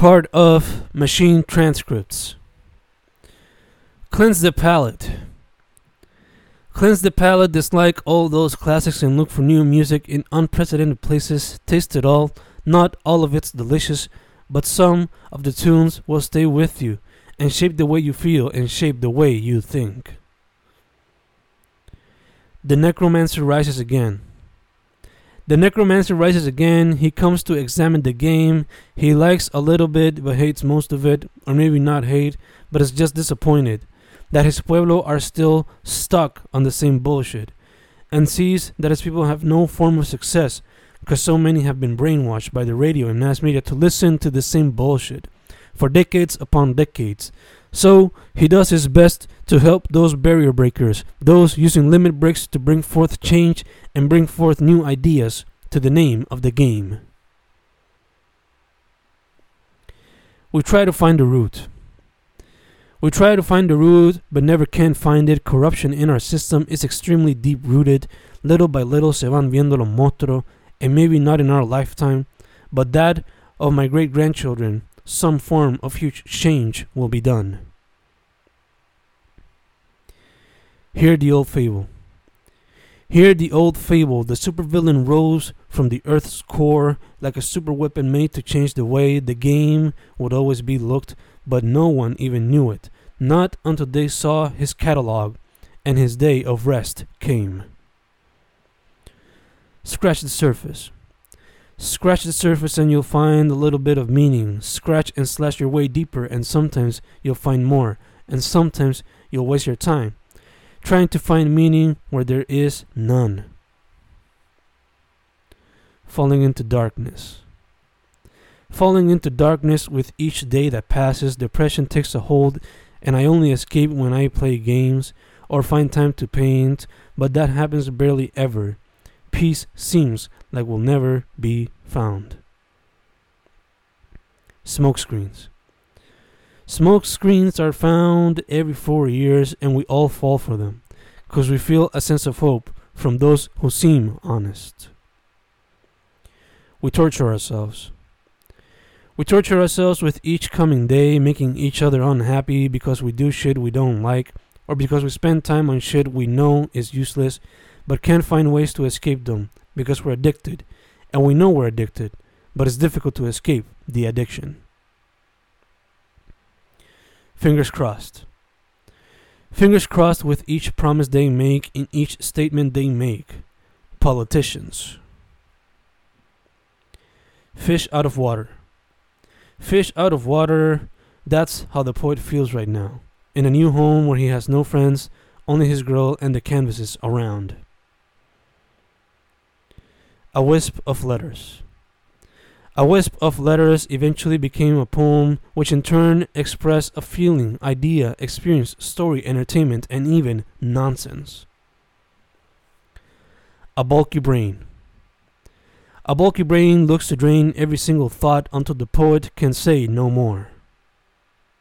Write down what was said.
Part of machine transcripts. Cleanse the palate. Cleanse the palate, dislike all those classics, and look for new music in unprecedented places. Taste it all. Not all of it's delicious, but some of the tunes will stay with you and shape the way you feel and shape the way you think. The necromancer rises again. The necromancer rises again. He comes to examine the game. He likes a little bit but hates most of it, or maybe not hate, but is just disappointed that his pueblo are still stuck on the same bullshit, and sees that his people have no form of success because so many have been brainwashed by the radio and mass media to listen to the same bullshit for decades upon decades. So he does his best to help those barrier breakers, those using limit breaks to bring forth change and bring forth new ideas to the name of the game. We try to find the root. We try to find the root, but never can find it. Corruption in our system is extremely deep rooted. Little by little se van viendo los monstruos, and maybe not in our lifetime, but that of my great grandchildren, some form of huge change will be done. Hear the old fable. Hear the old fable. The supervillain rose from the earth's core like a super weapon made to change the way the game would always be looked, but no one even knew it. Not until they saw his catalog and his day of rest came. Scratch the surface. Scratch the surface and you'll find a little bit of meaning. Scratch and slash your way deeper, and sometimes you'll find more, and sometimes you'll waste your time trying to find meaning where there is none. Falling into darkness. Falling into darkness with each day that passes, depression takes a hold, and I only escape when I play games or find time to paint, but that happens barely ever. Peace seems like will never be found. Smoke screens. Smoke screens are found every four years, and we all fall for them because we feel a sense of hope from those who seem honest. We torture ourselves. We torture ourselves with each coming day, making each other unhappy because we do shit we don't like, or because we spend time on shit we know is useless but can't find ways to escape them because we're addicted, and we know we're addicted, but it's difficult to escape the addiction. Fingers crossed. Fingers crossed with each promise they make in each statement they make. Politicians. Fish out of water. Fish out of water, that's how the poet feels right now. In a new home where he has no friends, only his girl and the canvases around. A wisp of letters. A wisp of letters eventually became a poem, which in turn expressed a feeling, idea, experience, story, entertainment, and even nonsense. A bulky brain. A bulky brain looks to drain every single thought until the poet can say no more.